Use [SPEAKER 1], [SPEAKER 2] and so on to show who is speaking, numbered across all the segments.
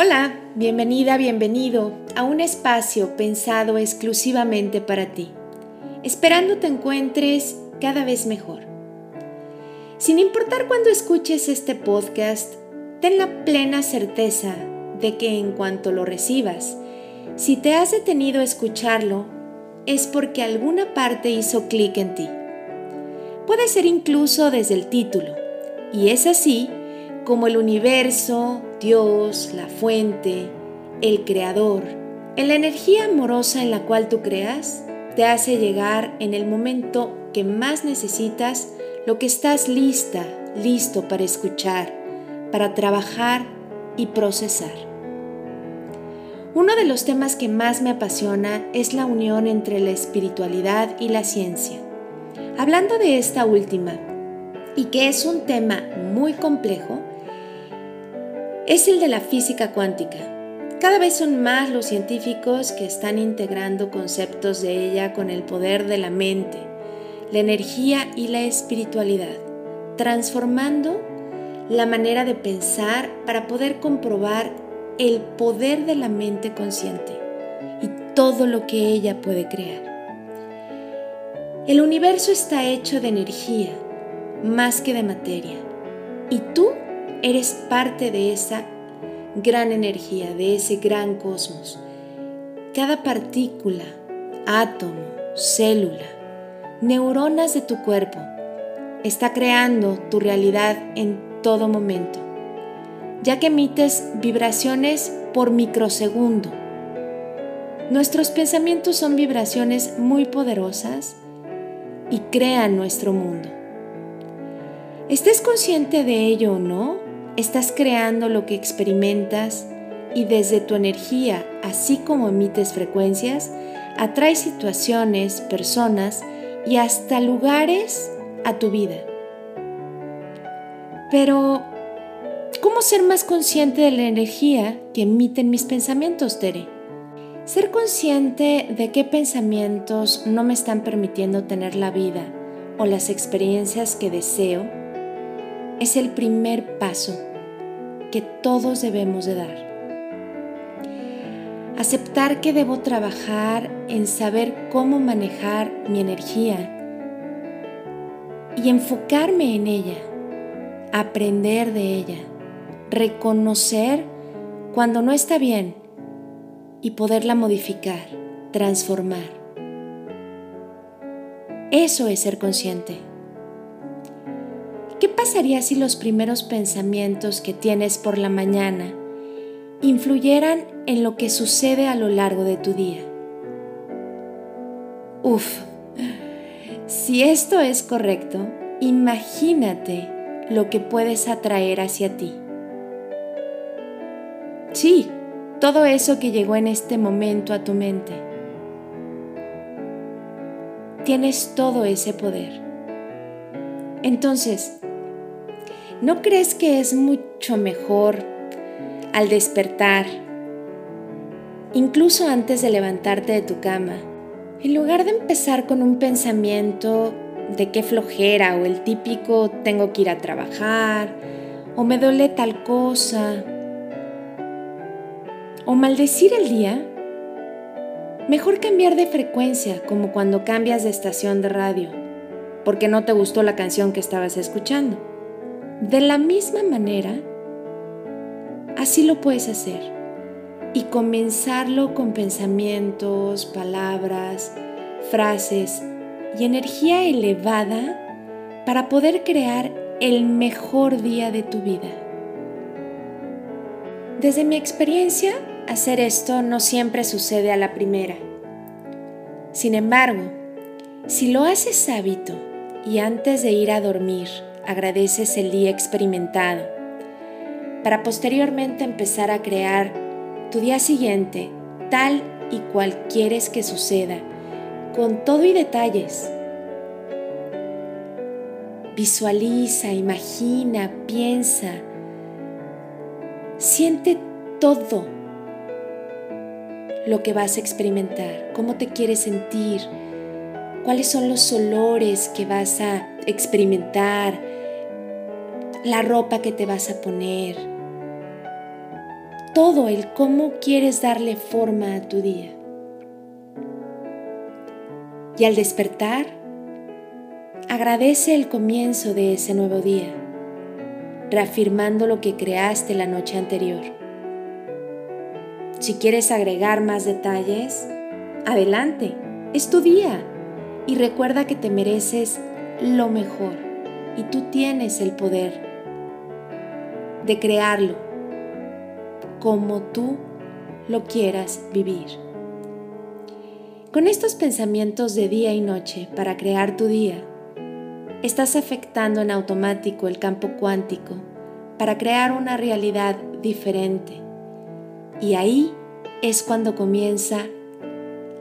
[SPEAKER 1] Hola, bienvenida, bienvenido a un espacio pensado exclusivamente para ti, esperando te encuentres cada vez mejor. Sin importar cuándo escuches este podcast, ten la plena certeza de que en cuanto lo recibas, si te has detenido a escucharlo, es porque alguna parte hizo clic en ti. Puede ser incluso desde el título, y es así como el universo, Dios, la fuente, el creador, en la energía amorosa en la cual tú creas, te hace llegar en el momento que más necesitas lo que estás lista, listo para escuchar, para trabajar y procesar. Uno de los temas que más me apasiona es la unión entre la espiritualidad y la ciencia. Hablando de esta última, y que es un tema muy complejo, es el de la física cuántica. Cada vez son más los científicos que están integrando conceptos de ella con el poder de la mente, la energía y la espiritualidad, transformando la manera de pensar para poder comprobar el poder de la mente consciente y todo lo que ella puede crear. El universo está hecho de energía más que de materia y tú Eres parte de esa gran energía, de ese gran cosmos. Cada partícula, átomo, célula, neuronas de tu cuerpo está creando tu realidad en todo momento, ya que emites vibraciones por microsegundo. Nuestros pensamientos son vibraciones muy poderosas y crean nuestro mundo. Estés consciente de ello o no, Estás creando lo que experimentas y desde tu energía, así como emites frecuencias, atraes situaciones, personas y hasta lugares a tu vida. Pero, ¿cómo ser más consciente de la energía que emiten mis pensamientos, Tere? Ser consciente de qué pensamientos no me están permitiendo tener la vida o las experiencias que deseo es el primer paso que todos debemos de dar. Aceptar que debo trabajar en saber cómo manejar mi energía y enfocarme en ella, aprender de ella, reconocer cuando no está bien y poderla modificar, transformar. Eso es ser consciente. ¿Qué pasaría si los primeros pensamientos que tienes por la mañana influyeran en lo que sucede a lo largo de tu día? Uf, si esto es correcto, imagínate lo que puedes atraer hacia ti. Sí, todo eso que llegó en este momento a tu mente. Tienes todo ese poder. Entonces, ¿No crees que es mucho mejor al despertar, incluso antes de levantarte de tu cama, en lugar de empezar con un pensamiento de qué flojera o el típico tengo que ir a trabajar o me duele tal cosa o maldecir el día, mejor cambiar de frecuencia como cuando cambias de estación de radio porque no te gustó la canción que estabas escuchando. De la misma manera, así lo puedes hacer y comenzarlo con pensamientos, palabras, frases y energía elevada para poder crear el mejor día de tu vida. Desde mi experiencia, hacer esto no siempre sucede a la primera. Sin embargo, si lo haces hábito y antes de ir a dormir agradeces el día experimentado, para posteriormente empezar a crear tu día siguiente tal y cual quieres que suceda, con todo y detalles. Visualiza, imagina, piensa, siente todo lo que vas a experimentar, cómo te quieres sentir, cuáles son los olores que vas a experimentar, la ropa que te vas a poner, todo el cómo quieres darle forma a tu día. Y al despertar, agradece el comienzo de ese nuevo día, reafirmando lo que creaste la noche anterior. Si quieres agregar más detalles, adelante, es tu día y recuerda que te mereces lo mejor y tú tienes el poder de crearlo como tú lo quieras vivir. Con estos pensamientos de día y noche para crear tu día, estás afectando en automático el campo cuántico para crear una realidad diferente. Y ahí es cuando comienza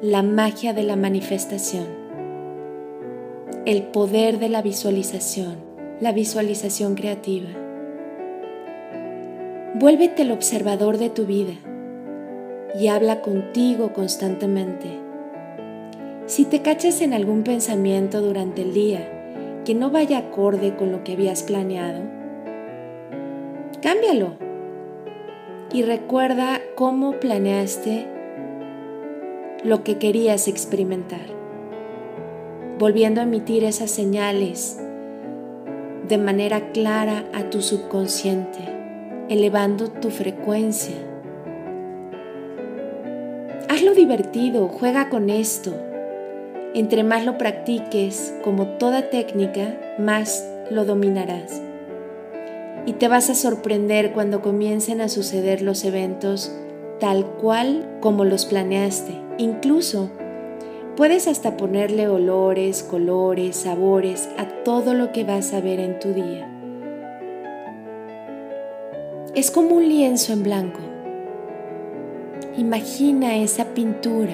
[SPEAKER 1] la magia de la manifestación, el poder de la visualización, la visualización creativa. Vuélvete el observador de tu vida y habla contigo constantemente. Si te cachas en algún pensamiento durante el día que no vaya acorde con lo que habías planeado, cámbialo y recuerda cómo planeaste lo que querías experimentar, volviendo a emitir esas señales de manera clara a tu subconsciente elevando tu frecuencia. Hazlo divertido, juega con esto. Entre más lo practiques, como toda técnica, más lo dominarás. Y te vas a sorprender cuando comiencen a suceder los eventos tal cual como los planeaste. Incluso puedes hasta ponerle olores, colores, sabores a todo lo que vas a ver en tu día es como un lienzo en blanco. Imagina esa pintura.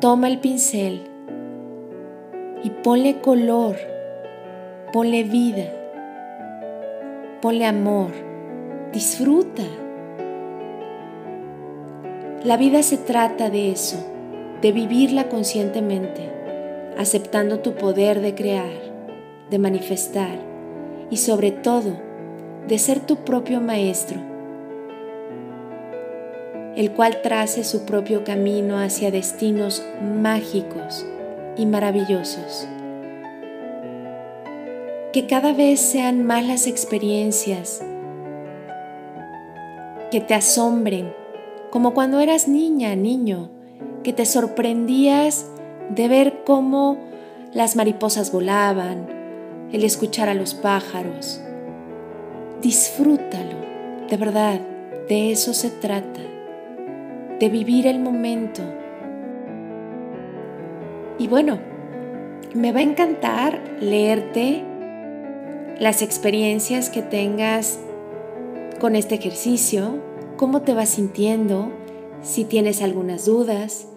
[SPEAKER 1] Toma el pincel y ponle color, ponle vida, ponle amor, disfruta. La vida se trata de eso, de vivirla conscientemente, aceptando tu poder de crear de manifestar y sobre todo de ser tu propio maestro, el cual trace su propio camino hacia destinos mágicos y maravillosos. Que cada vez sean más las experiencias que te asombren, como cuando eras niña, niño, que te sorprendías de ver cómo las mariposas volaban, el escuchar a los pájaros. Disfrútalo, de verdad, de eso se trata, de vivir el momento. Y bueno, me va a encantar leerte las experiencias que tengas con este ejercicio, cómo te vas sintiendo, si tienes algunas dudas.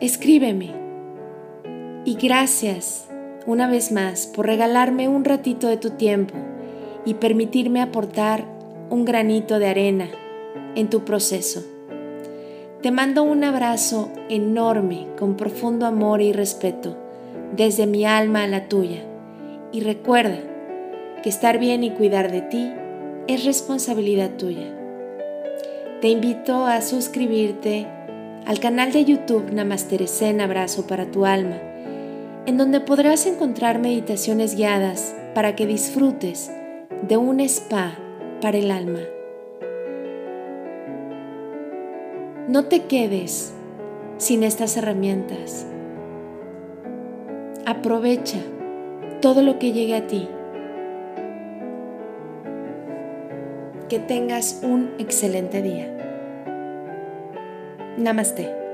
[SPEAKER 1] Escríbeme. Y gracias una vez más por regalarme un ratito de tu tiempo y permitirme aportar un granito de arena en tu proceso. Te mando un abrazo enorme con profundo amor y respeto desde mi alma a la tuya y recuerda que estar bien y cuidar de ti es responsabilidad tuya. Te invito a suscribirte al canal de YouTube Namasterecen Abrazo para tu alma en donde podrás encontrar meditaciones guiadas para que disfrutes de un spa para el alma. No te quedes sin estas herramientas. Aprovecha todo lo que llegue a ti. Que tengas un excelente día. Namaste.